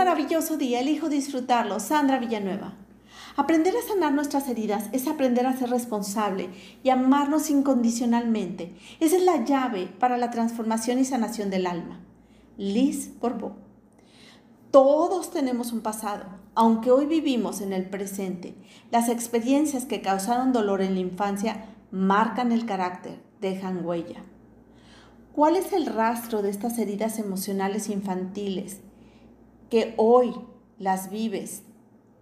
maravilloso día, elijo disfrutarlo. Sandra Villanueva. Aprender a sanar nuestras heridas es aprender a ser responsable y amarnos incondicionalmente. Esa es la llave para la transformación y sanación del alma. Liz Borbó. Todos tenemos un pasado, aunque hoy vivimos en el presente. Las experiencias que causaron dolor en la infancia marcan el carácter, dejan huella. ¿Cuál es el rastro de estas heridas emocionales infantiles que hoy las vives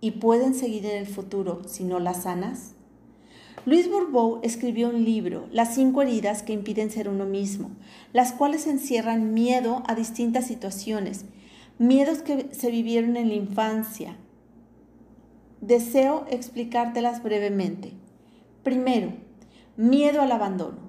y pueden seguir en el futuro si no las sanas? Luis Bourbeau escribió un libro, Las cinco heridas que impiden ser uno mismo, las cuales encierran miedo a distintas situaciones, miedos que se vivieron en la infancia. Deseo explicártelas brevemente. Primero, miedo al abandono.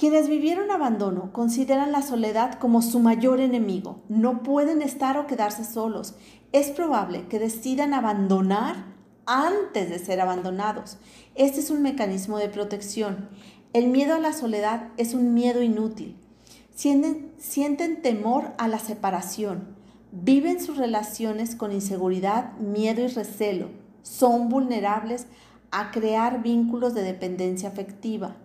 Quienes vivieron abandono consideran la soledad como su mayor enemigo. No pueden estar o quedarse solos. Es probable que decidan abandonar antes de ser abandonados. Este es un mecanismo de protección. El miedo a la soledad es un miedo inútil. Sienten, temor a la separación. Viven sus relaciones con inseguridad, miedo y recelo. Son vulnerables a crear vínculos de dependencia afectiva.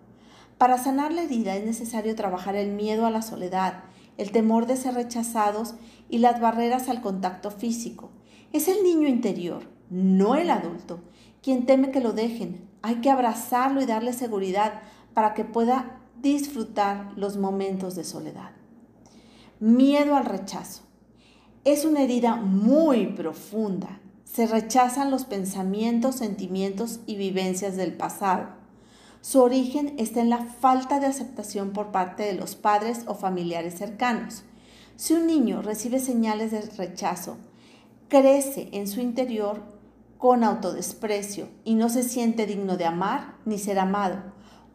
Para sanar la herida es necesario trabajar el miedo a la soledad, el temor de ser rechazados y las barreras al contacto físico. Es el niño interior, no el adulto, quien teme que lo dejen. Hay que abrazarlo y darle seguridad para que pueda disfrutar los momentos de soledad. Miedo al rechazo. Es una herida muy profunda. Se rechazan los pensamientos, sentimientos y vivencias del pasado. Su origen está en la falta de aceptación por parte de los padres o familiares cercanos. Si un niño recibe señales de rechazo, crece en su interior con autodesprecio y no se siente digno de amar ni ser amado.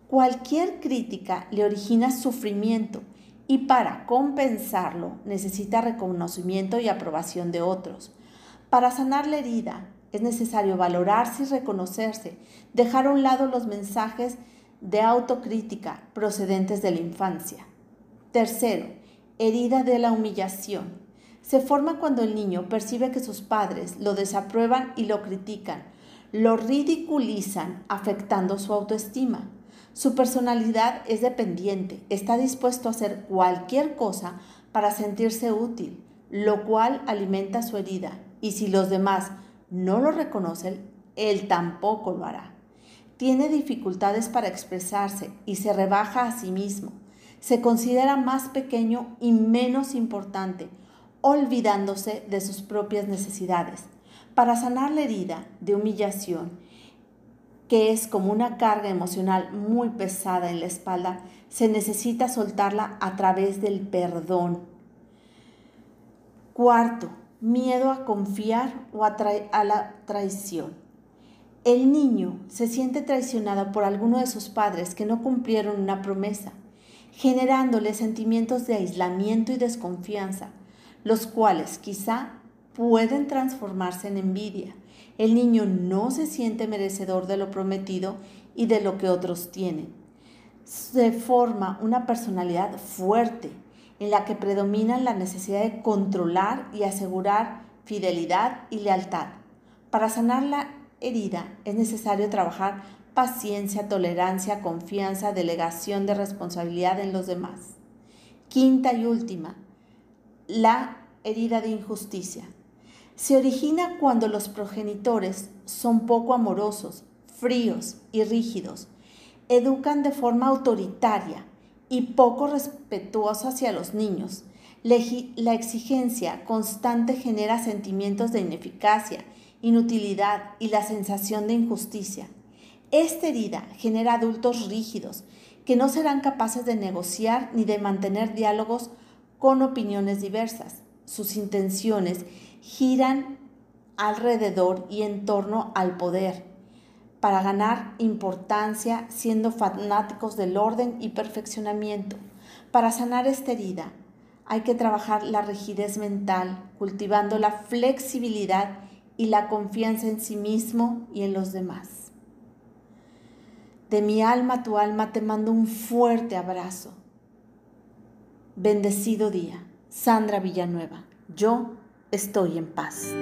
Cualquier crítica le origina sufrimiento y para compensarlo necesita reconocimiento y aprobación de otros. Para sanar la herida, es necesario valorarse y reconocerse, dejar a un lado los mensajes de autocrítica procedentes de la infancia. Tercero, herida de la humillación. Se forma cuando el niño percibe que sus padres lo desaprueban y lo critican, lo ridiculizan, afectando su autoestima. Su personalidad es dependiente, está dispuesto a hacer cualquier cosa para sentirse útil, lo cual alimenta su herida. Y si los demás no lo reconoce, él tampoco lo hará. Tiene dificultades para expresarse y se rebaja a sí mismo. Se considera más pequeño y menos importante, olvidándose de sus propias necesidades. Para sanar la herida de humillación, que es como una carga emocional muy pesada en la espalda, se necesita soltarla a través del perdón. Cuarto, miedo a confiar o a, a la traición. El niño se siente traicionado por alguno de sus padres que no cumplieron una promesa, generándole sentimientos de aislamiento y desconfianza, los cuales quizá pueden transformarse en envidia. El niño no se siente merecedor de lo prometido y de lo que otros tienen. Se forma una personalidad fuerte, en la que predominan la necesidad de controlar y asegurar fidelidad y lealtad. Para sanar la herida es necesario trabajar paciencia, tolerancia, confianza, delegación de responsabilidad en los demás. Quinta y última, la herida de injusticia. Se origina cuando los progenitores son poco amorosos, fríos y rígidos, educan de forma autoritaria, y poco respetuoso hacia los niños. La exigencia constante genera sentimientos de ineficacia, inutilidad y la sensación de injusticia. Esta herida genera adultos rígidos que no serán capaces de negociar ni de mantener diálogos con opiniones diversas. Sus intenciones giran alrededor y en torno al poder, para ganar importancia siendo fanáticos del orden y perfeccionamiento. Para sanar esta herida hay que trabajar la rigidez mental, cultivando la flexibilidad y la confianza en sí mismo y en los demás. De mi alma a tu alma te mando un fuerte abrazo. Bendecido día. Sandra Villanueva. Yo estoy en paz.